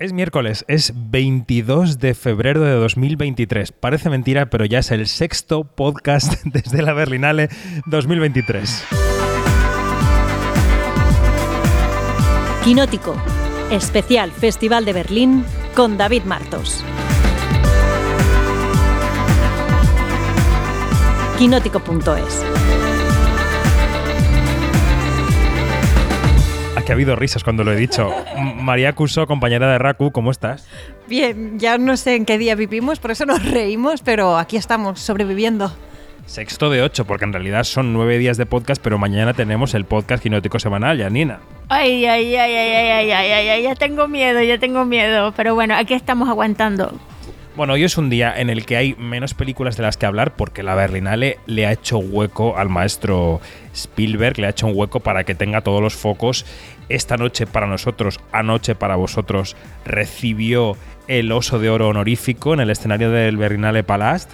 Es miércoles, es 22 de febrero de 2023. Parece mentira, pero ya es el sexto podcast desde la Berlinale 2023. Quinótico, especial Festival de Berlín con David Martos. Quinótico.es que ha habido risas cuando lo he dicho. María Cuso, compañera de Raku, ¿cómo estás? Bien, ya no sé en qué día vivimos, por eso nos reímos, pero aquí estamos, sobreviviendo. Sexto de ocho, porque en realidad son nueve días de podcast, pero mañana tenemos el podcast quinótico semanal, Janina. Ay, ay, ay, ay, ay, ay, ay, ay, ya tengo miedo, ya tengo miedo. Pero bueno, aquí estamos aguantando. Bueno, hoy es un día en el que hay menos películas de las que hablar porque la Berlinale le ha hecho hueco al maestro Spielberg, le ha hecho un hueco para que tenga todos los focos esta noche para nosotros, anoche para vosotros, recibió el oso de oro honorífico en el escenario del Berlinale Palast.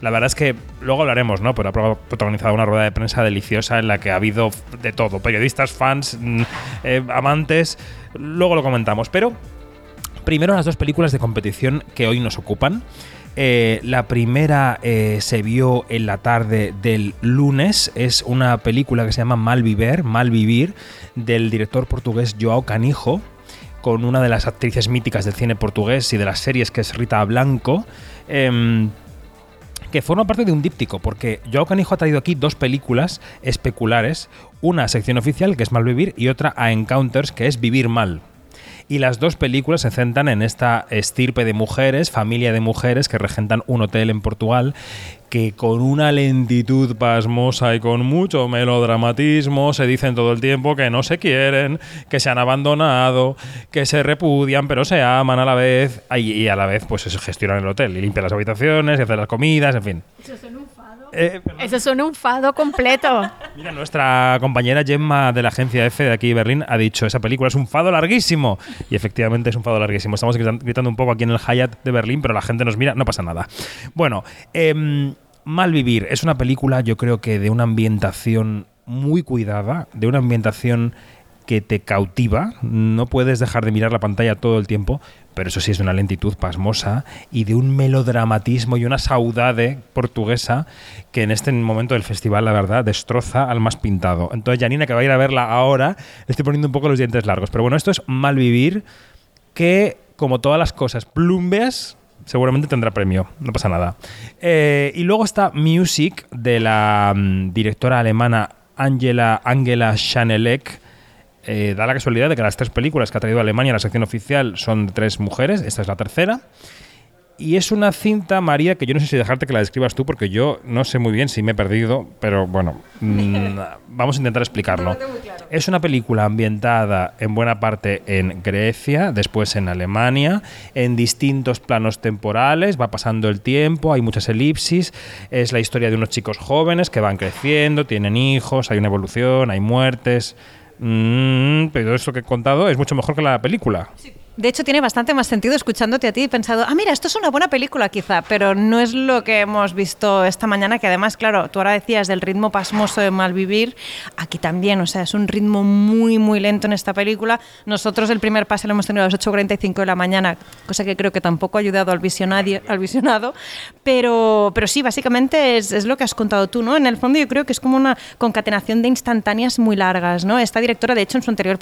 La verdad es que luego hablaremos, ¿no? Pero ha protagonizado una rueda de prensa deliciosa en la que ha habido de todo, periodistas, fans, mm, eh, amantes, luego lo comentamos, pero Primero las dos películas de competición que hoy nos ocupan. Eh, la primera eh, se vio en la tarde del lunes. Es una película que se llama Malviver, Malvivir, del director portugués Joao Canijo, con una de las actrices míticas del cine portugués y de las series que es Rita Blanco. Em, que forma parte de un díptico, porque Joao Canijo ha traído aquí dos películas especulares, una sección oficial que es Malvivir y otra a Encounters que es Vivir Mal, y las dos películas se centran en esta estirpe de mujeres, familia de mujeres que regentan un hotel en Portugal que con una lentitud pasmosa y con mucho melodramatismo se dicen todo el tiempo que no se quieren, que se han abandonado, que se repudian, pero se aman a la vez y a la vez pues se gestionan el hotel y limpian las habitaciones y hacen las comidas, en fin. Eh, Eso son un fado completo. Mira, nuestra compañera Gemma de la agencia F de aquí de Berlín ha dicho, esa película es un fado larguísimo. Y efectivamente es un fado larguísimo. Estamos gritando un poco aquí en el Hyatt de Berlín, pero la gente nos mira, no pasa nada. Bueno, eh, Malvivir es una película yo creo que de una ambientación muy cuidada, de una ambientación que te cautiva, no puedes dejar de mirar la pantalla todo el tiempo, pero eso sí es una lentitud pasmosa y de un melodramatismo y una saudade portuguesa que en este momento del festival, la verdad, destroza al más pintado. Entonces, Janina, que va a ir a verla ahora, estoy poniendo un poco los dientes largos. Pero bueno, esto es Malvivir, que, como todas las cosas plumbeas, seguramente tendrá premio, no pasa nada. Eh, y luego está Music, de la mm, directora alemana Angela, Angela eh, da la casualidad de que las tres películas que ha traído Alemania a la sección oficial son de tres mujeres, esta es la tercera. Y es una cinta, María, que yo no sé si dejarte que la describas tú, porque yo no sé muy bien si me he perdido, pero bueno, mm, vamos a intentar explicarlo. Es una película ambientada en buena parte en Grecia, después en Alemania, en distintos planos temporales, va pasando el tiempo, hay muchas elipsis, es la historia de unos chicos jóvenes que van creciendo, tienen hijos, hay una evolución, hay muertes. Mm, pero esto que he contado es mucho mejor que la película. De hecho, tiene bastante más sentido escuchándote a ti y pensado, ah, mira, esto es una buena película quizá, pero no es lo que hemos visto esta mañana, que además, claro, tú ahora decías del ritmo pasmoso de Malvivir, aquí también, o sea, es un ritmo muy, muy lento en esta película. Nosotros el primer pase lo hemos tenido a las 8.45 de la mañana, cosa que creo que tampoco ha ayudado al, al visionado, pero, pero sí, básicamente es, es, lo que has contado tú, ¿no? En el fondo yo creo que es como una concatenación de instantáneas muy largas, ¿no? Esta directora, de hecho, en su anterior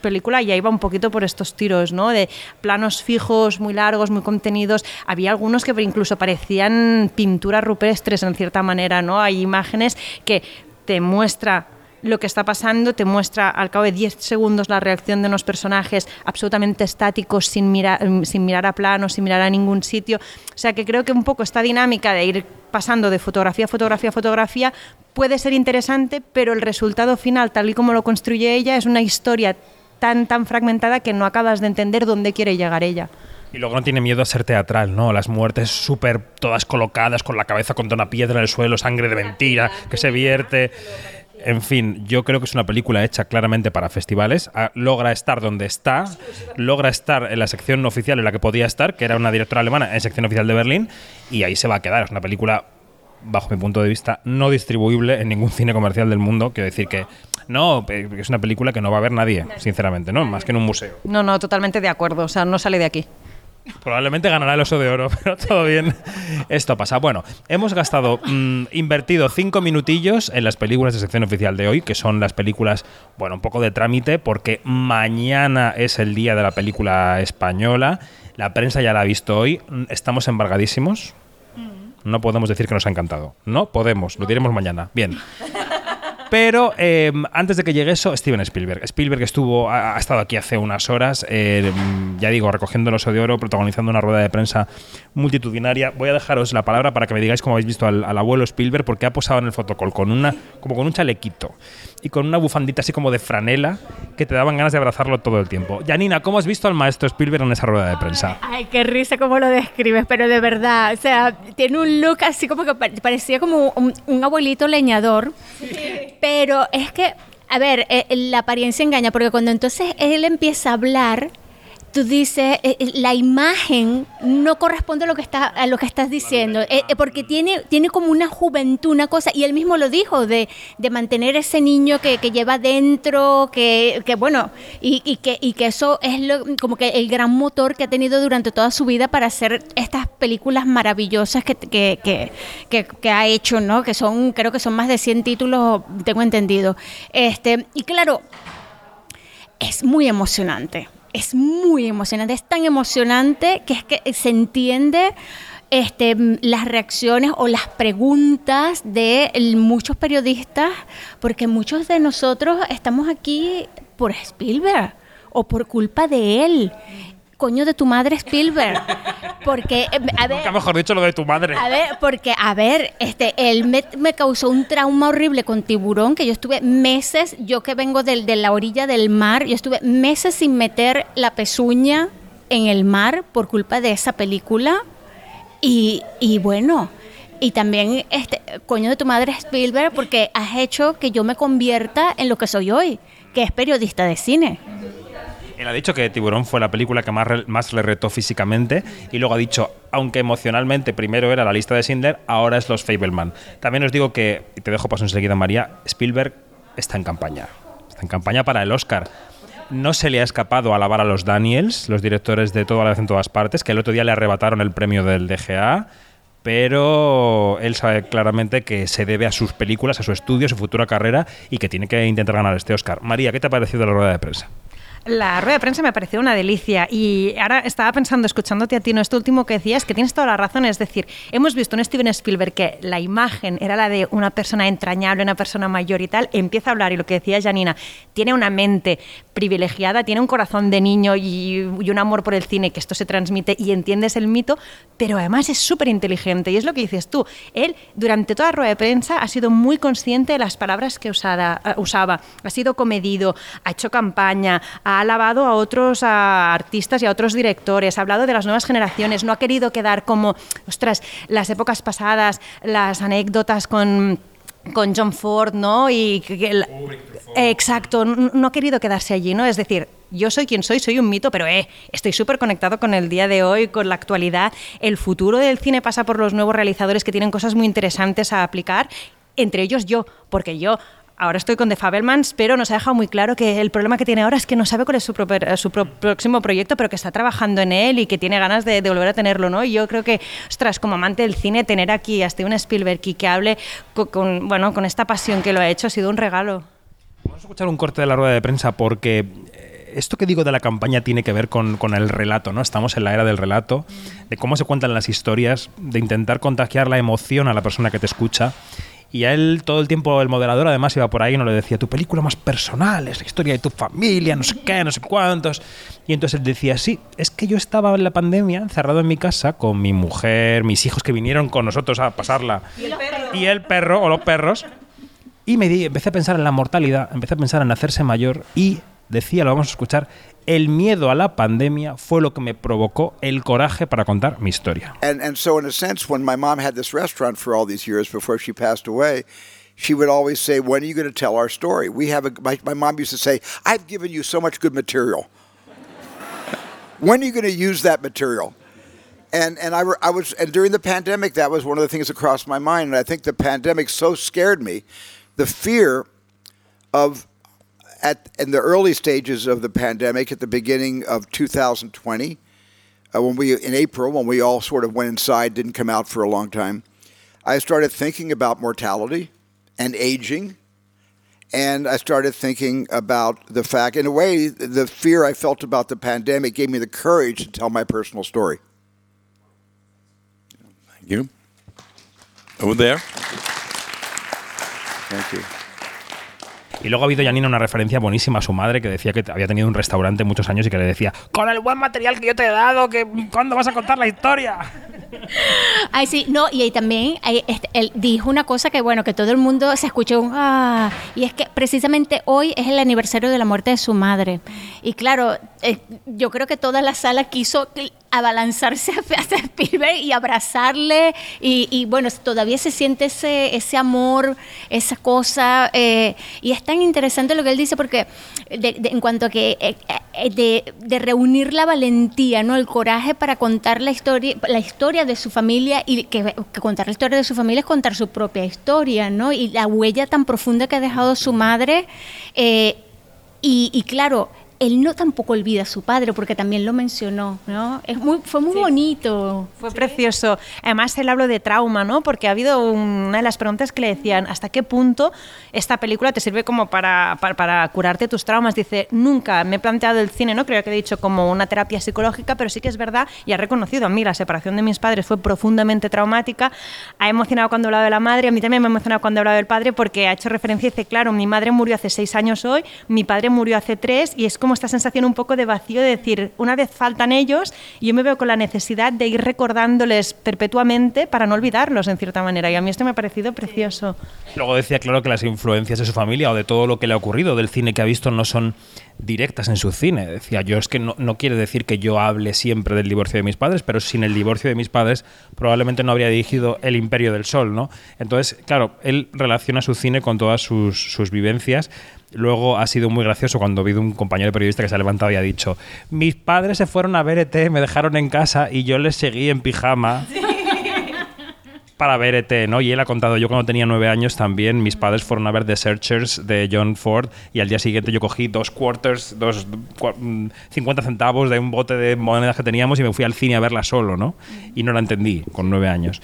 película ya iba un poquito por estos tiros, ¿no? De planos fijos muy largos, muy contenidos. Había algunos que incluso parecían pinturas rupestres en cierta manera, ¿no? Hay imágenes que te muestra lo que está pasando, te muestra al cabo de 10 segundos la reacción de unos personajes absolutamente estáticos, sin mirar, sin mirar a plano, sin mirar a ningún sitio. O sea que creo que un poco esta dinámica de ir pasando de fotografía a fotografía a fotografía puede ser interesante, pero el resultado final, tal y como lo construye ella, es una historia tan, tan fragmentada que no acabas de entender dónde quiere llegar ella. Y luego no tiene miedo a ser teatral, ¿no? Las muertes súper todas colocadas, con la cabeza contra una piedra en el suelo, sangre de mentira que se vierte. En fin, yo creo que es una película hecha claramente para festivales. Ah, logra estar donde está, logra estar en la sección oficial en la que podía estar, que era una directora alemana en sección oficial de Berlín, y ahí se va a quedar. Es una película bajo mi punto de vista, no distribuible en ningún cine comercial del mundo. Quiero decir que no, eh, es una película que no va a ver nadie, sinceramente, ¿no? Más que en un museo. No, no, totalmente de acuerdo. O sea, no sale de aquí. Probablemente ganará el oso de oro, pero todo bien. Esto pasa. Bueno, hemos gastado, mm, invertido cinco minutillos en las películas de sección oficial de hoy, que son las películas, bueno, un poco de trámite, porque mañana es el día de la película española. La prensa ya la ha visto hoy. Mm, Estamos embargadísimos. No podemos decir que nos ha encantado. No podemos, lo diremos mañana. Bien. Pero eh, antes de que llegue eso, Steven Spielberg. Spielberg estuvo, ha, estado aquí hace unas horas, eh, ya digo, recogiendo el oso de oro, protagonizando una rueda de prensa multitudinaria. Voy a dejaros la palabra para que me digáis cómo habéis visto al, abuelo Spielberg, porque ha posado en el fotocall con una, como con un chalequito y con una bufandita así como de franela que te daban ganas de abrazarlo todo el tiempo. Janina, ¿cómo has visto al maestro Spielberg en esa rueda de prensa? Ay, qué risa cómo lo describes, pero de verdad, o sea, tiene un look así como que pa- parecía como un, un abuelito leñador, pero es que, a ver, eh, la apariencia engaña, porque cuando entonces él empieza a hablar, tú dices, eh, eh, la imagen no corresponde a lo que, está, a lo que estás diciendo, eh, eh, porque tiene, tiene como una juventud, una cosa, y él mismo lo dijo, de, de mantener ese niño que, que lleva dentro, que, que bueno, y, y que, y que eso es lo- como que el gran motor que ha tenido durante toda su vida para hacer estas películas maravillosas que, que, que, que- que ha hecho, ¿no? Que son, creo que son más de 100 títulos, tengo entendido. Este, y claro, es muy emocionante. Es muy emocionante. Es tan emocionante que es que se entiende este, mm, las reacciones o las preguntas de muchos periodistas, porque muchos de nosotros estamos aquí por Spielberg o por culpa de él. Coño de tu madre Spielberg. Porque, eh, a ver, Nunca mejor dicho lo de tu madre. a ver, porque, a ver, este, él me, me causó un trauma horrible con tiburón, que yo estuve meses, yo que vengo del, de la orilla del mar, yo estuve meses sin meter la pezuña en el mar por culpa de esa película. Y, y bueno, y también, este, coño de tu madre Spielberg, porque has hecho que yo me convierta en lo que soy hoy, que es periodista de cine. Él ha dicho que Tiburón fue la película que más, le retó físicamente y luego ha dicho, aunque emocionalmente primero era la lista de Schindler, ahora es los Fableman. También os digo que, y te dejo paso enseguida María, Spielberg está en campaña. Está en campaña para el Oscar. No se le ha escapado alabar a los Daniels, los directores de Todo a la vez en todas partes, que el otro día le arrebataron el premio del DGA, pero él sabe claramente que se debe a sus películas, a su estudio, a su futura carrera y que tiene que intentar ganar este Oscar. María, ¿qué te ha parecido la rueda de prensa? La rueda de prensa me pareció una delicia y ahora estaba pensando, escuchándote a ti, no esto último que decías, que tienes toda la razón, es decir, hemos visto un Steven Spielberg que la imagen era la de una persona entrañable, una persona mayor y tal, empieza a hablar y lo que decía Janina, tiene una mente privilegiada, tiene un corazón de niño y, un amor por el cine, que esto se transmite y entiendes el mito, pero además es súper inteligente y es lo que dices tú, él durante toda la rueda de prensa ha sido muy consciente de las palabras que eh, usaba, ha sido comedido, ha hecho campaña, ha alabado a otros a artistas y a otros directores, ha hablado de las nuevas generaciones, no ha querido quedar como, ostras, las épocas pasadas, las anécdotas con con John Ford, ¿no? Y el- exacto, no ha querido quedarse allí, ¿no? Es decir, yo soy quien soy, soy un mito, pero eh, estoy súper conectado con el día de hoy, con la actualidad. El futuro del cine pasa por los nuevos realizadores que tienen cosas muy interesantes a aplicar, entre ellos yo, porque yo Ahora estoy con The Fabelmans, pero nos ha dejado muy claro que el problema que tiene ahora es que no sabe cuál es su, proper- su pro- próximo proyecto, pero que está trabajando en él y que tiene ganas de, de volver a tenerlo, ¿no? Y yo creo que, ostras, como amante del cine, tener aquí a Steven Spielberg y que hable co- con, bueno, con esta pasión que lo ha hecho ha sido un regalo. Vamos a escuchar un corte de la rueda de prensa porque eh, esto que digo de la campaña tiene que ver con, con el relato, ¿no? Estamos en la era del relato, de cómo se cuentan las historias, de intentar contagiar la emoción a la persona que te escucha. Y a él todo el tiempo, el moderador además iba por ahí y nos le decía, tu película más personal, es la historia de tu familia, no sé qué, no sé cuántos. Y entonces él decía, sí, es que yo estaba en la pandemia encerrado en mi casa con mi mujer, mis hijos que vinieron con nosotros a pasarla. Y el perro, o los perros. Y me di, empecé a pensar en la mortalidad, empecé a pensar en hacerse mayor y decía, lo vamos a escuchar, el miedo a la pandemia fue lo que me provocó el coraje para contar mi historia. And and so in a sense, when my mom had this restaurant for all these years before she passed away, she would always say, "When are you going to tell our story?" We have a my, my mom used to say, "I've given you so much good material. when are you going to use that material?" And and I, I was and during the pandemic that was one of the things that crossed my mind. And I think the pandemic so scared me, the fear of at in the early stages of the pandemic at the beginning of 2020, uh, when we in April when we all sort of went inside, didn't come out for a long time. I started thinking about mortality and aging. And I started thinking about the fact, in a way, the fear I felt about the pandemic gave me the courage to tell my personal story. Thank you. Over there. Thank you. Y luego ha habido, Janina, una referencia buenísima a su madre que decía que había tenido un restaurante muchos años y que le decía, con el buen material que yo te he dado, que ¿cuándo vas a contar la historia? Ay, sí, no, y ahí también ahí, este, él dijo una cosa que, bueno, que todo el mundo se escuchó un ah, y es que precisamente hoy es el aniversario de la muerte de su madre. Y claro, eh, yo creo que toda la sala quiso abalanzarse hacia Spielberg y abrazarle, y, y, bueno, todavía se siente ese, ese amor, esa cosa, eh, y es tan interesante lo que él dice, porque de, de, en cuanto a que eh, eh, de, de, reunir la valentía, ¿no? el coraje para contar la historia, la historia de su familia y que, contar la historia de su familia es contar su propia historia, ¿no? Y la huella tan profunda que ha dejado su madre. Eh, y, claro, él no tampoco olvida a su padre, porque también lo mencionó, ¿no? Es muy, fue muy sí. bonito. Fue sí. precioso. Además, él habló de trauma, ¿no? Porque ha habido una de las preguntas que le decían, ¿hasta qué punto esta película te sirve como para, para, para, curarte tus traumas? Dice, nunca me he planteado el cine, ¿no? Creo que he dicho como una terapia psicológica, pero sí que es verdad, y ha reconocido a mí, la separación de mis padres fue profundamente traumática. Ha emocionado cuando ha hablado de la madre, a mí también me ha emocionado cuando ha hablado del padre, porque ha hecho referencia y dice, claro, mi madre murió hace seis años hoy, mi padre murió hace tres, y es como esta sensación un poco de vacío de decir, una vez faltan ellos, y yo me veo con la necesidad de ir recordándoles perpetuamente para no olvidarlos en cierta manera. Y a mí esto me ha parecido precioso. Luego decía, claro, que las influencias de su familia o de todo lo que le ha ocurrido, del cine que ha visto, no son directas en su cine. Decía, yo es que no, no quiere decir que yo hable siempre del divorcio de mis padres, pero sin el divorcio de mis padres probablemente no habría dirigido El Imperio del Sol, ¿no? Entonces, claro, él relaciona su cine con todas sus, sus vivencias Luego ha sido muy gracioso cuando ha habido un compañero periodista que se ha levantado y ha dicho: Mis padres se fueron a ver ET, me dejaron en casa y yo les seguí en pijama. Sí. Para ver ET, ¿no? Y él ha contado, yo cuando tenía nueve años también, mis padres fueron a ver The Searchers de John Ford y al día siguiente yo cogí dos quarters, dos, 50 centavos de un bote de monedas que teníamos y me fui al cine a verla solo, ¿no? Y no la entendí con nueve años.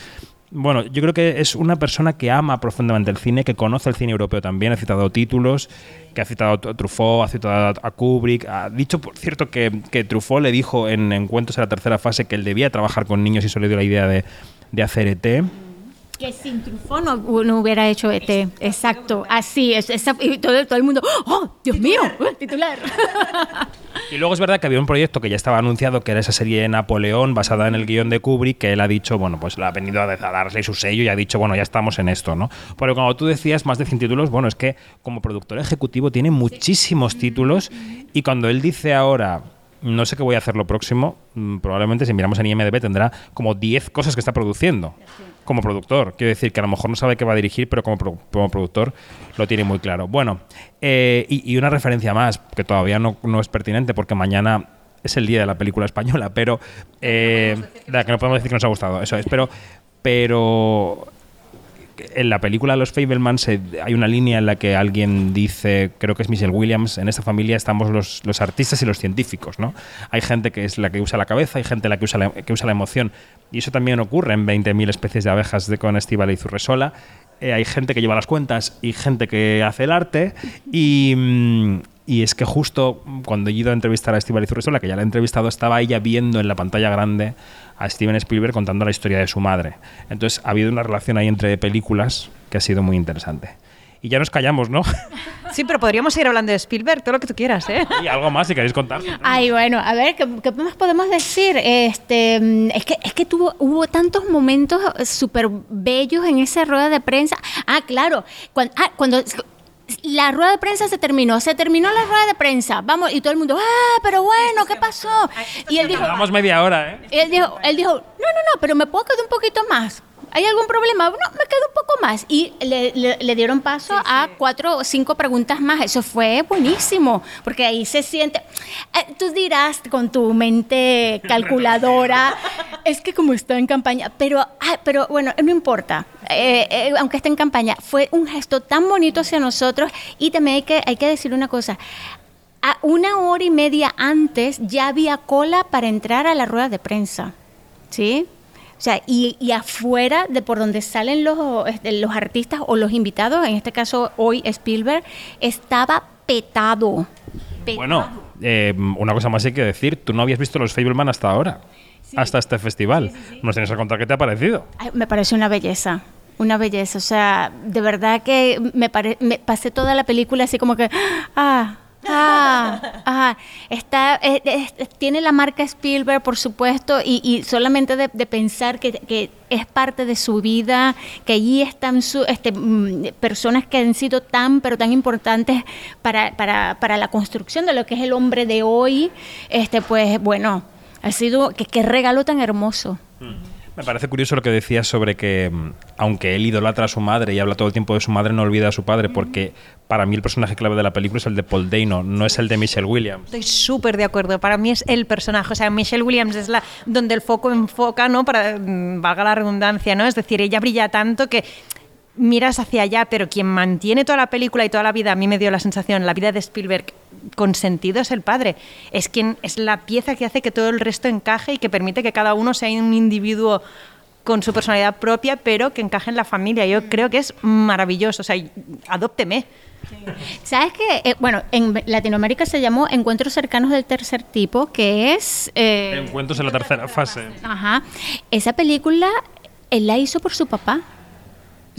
Bueno, yo creo que es una persona que ama profundamente el cine, que conoce el cine europeo también, ha citado títulos, que ha citado a Truffaut, ha citado a Kubrick, ha dicho, por cierto, que, que Truffaut le dijo en Encuentros en la tercera fase que él debía trabajar con niños y eso le dio la idea de, de hacer ET. Que sin Truffaut no, no, hubiera hecho ET. Exacto, así es. Esa, y todo, todo, el mundo, ¡oh, Dios mío! Titular. Y luego es verdad que había un proyecto que ya estaba anunciado, que era esa serie de Napoleón, basada en el guion de Kubrick, que él ha dicho, bueno, pues le ha venido a darle su sello y ha dicho, bueno, ya estamos en esto, ¿no? Pero cuando tú decías más de 100 títulos, bueno, es que como productor ejecutivo tiene muchísimos títulos y cuando él dice ahora, no sé qué voy a hacer lo próximo, probablemente si miramos en IMDB tendrá como 10 cosas que está produciendo como productor. Quiero decir que a lo mejor no sabe qué va a dirigir, pero como, pro, como productor lo tiene muy claro. Bueno, eh, y, y, una referencia más, que todavía no, no, es pertinente, porque mañana es el día de la película española, pero... Eh, la que no podemos decir que nos ha gustado, eso es. Pero, pero en la película Los Fablemans eh, hay una línea en la que alguien dice, creo que es Michelle Williams, en esta familia estamos los, los, artistas y los científicos, ¿no? Hay gente que es la que usa la cabeza, hay gente la que usa la, que usa la emoción. Y eso también ocurre en 20.000 especies de abejas de con Estíbal y Zurresola. Eh, hay gente que lleva las cuentas y gente que hace el arte. Y, mm, y es que justo cuando he ido a entrevistar a Estíbal y Zurresola, que ya la he entrevistado, estaba ella viendo en la pantalla grande a Steven Spielberg contando la historia de su madre. Entonces ha habido una relación ahí entre películas que ha sido muy interesante. Y ya nos callamos, ¿no? Sí, pero podríamos seguir hablando de Spielberg, todo lo que tú quieras, ¿eh? Y algo más si queréis contar. Ay, bueno, a ver, ¿qué, qué más podemos decir? Este, es que, es que tuvo, hubo tantos momentos súper bellos en esa rueda de prensa. Ah, claro, cuando, ah, cuando la rueda de prensa se terminó, se terminó la rueda de prensa, vamos, y todo el mundo, ah, pero bueno, ¿qué pasó? Y él dijo, vamos media hora, ¿eh? Él dijo, él dijo, no, no, no, pero me puedo quedar un poquito más. ¿Hay algún problema? No, me quedo un poco más. Y le, le, le dieron paso sí, a cuatro o cinco preguntas más. Eso fue buenísimo, porque ahí se siente... Eh, tú dirás con tu mente calculadora, es que como está en campaña, pero, ah, pero bueno, no importa, eh, eh, aunque esté en campaña, fue un gesto tan bonito hacia nosotros y también hay que, hay que decir una cosa. A una hora y media antes ya había cola para entrar a la rueda de prensa, ¿sí? O sea, y, y afuera de por donde salen los, este, los artistas o los invitados, en este caso hoy Spielberg, estaba petado. petado. Bueno, eh, una cosa más hay que decir. Tú no habías visto los Fableman hasta ahora. Hasta este festival. Nos tienes que contar qué te ha parecido. Ay, me parece una belleza, una belleza. O sea, de verdad que me, pare- me pasé toda la película así como que, ah, ah, ah. Está, eh, tiene la marca Spielberg, por supuesto, y, solamente de, pensar que, es parte de su vida, que allí están su, este, mm, personas que han sido tan, pero tan importantes para, para, para la construcción de lo que es el hombre de hoy, este, pues bueno, ha sido, qué regalo tan hermoso. Me parece curioso lo que decías sobre que, mm, aunque él idolatra a su madre y habla todo el tiempo de su madre, no olvida a su padre, porque para mí el personaje clave de la película es el de Paul Dano, no es el de Michelle Williams. Estoy súper de acuerdo. Para mí es el personaje. O sea, Michelle Williams es la donde el foco enfoca, ¿no? Para mm, valga la redundancia, ¿no? Es decir, ella brilla tanto que miras hacia allá, pero quien mantiene toda la película y toda la vida, a mí me dio la sensación, la vida de Spielberg con sentido es el padre. Es quien es la pieza que hace que todo el resto encaje y que permite que cada uno sea un individuo con su personalidad propia, pero que encaje en la familia. Yo creo que es maravilloso. O sea, adópteme. ¿Sabes qué? Eh, bueno, en Latinoamérica se llamó Encuentros cercanos del tercer tipo, que es... eh, Encuentros en la tercera fase. Ajá. Esa película él la hizo por su papá.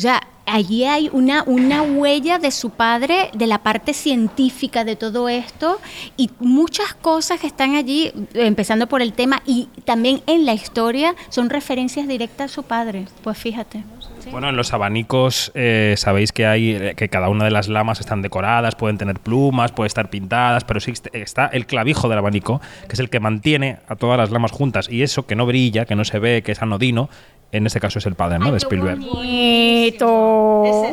O sea, allí hay una, una huella de su padre, de la parte científica de todo esto, y muchas cosas que están allí, empezando por el tema, y también en la historia, son referencias directas a su padre. Pues fíjate. Bueno, en los abanicos eh, sabéis que hay eh, que cada una de las lamas están decoradas, pueden tener plumas, pueden estar pintadas, pero sí está el clavijo del abanico, que es el que mantiene a todas las lamas juntas. Y eso que no brilla, que no se ve, que es anodino, en este caso es el padre, ¿no? De Spielberg. Bonito.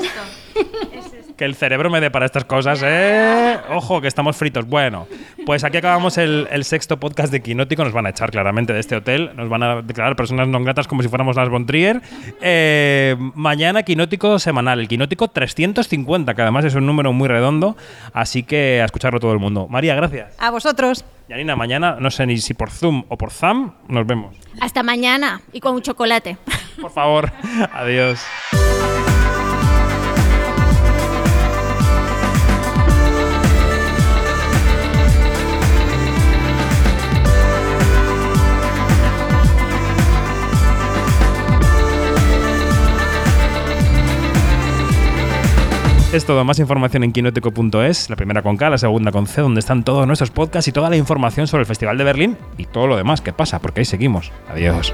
Que el cerebro me dé para estas cosas, ¿eh? Ojo, que estamos fritos. Bueno, pues aquí acabamos el, el sexto podcast de Quinótico. Nos van a echar claramente de este hotel. Nos van a declarar personas no gratas como si fuéramos las von Trier. Eh, mañana Quinótico semanal, el Quinótico 350, que además es un número muy redondo. Así que a escucharlo todo el mundo. María, gracias. A vosotros. Yanina, mañana, no sé ni si por Zoom o por Zam, nos vemos. Hasta mañana y con un chocolate. Por favor, adiós. Es todo, más información en quinótico.es, la primera con K, la segunda con C, donde están todos nuestros podcasts y toda la información sobre el Festival de Berlín y todo lo demás que pasa, porque ahí seguimos. Adiós.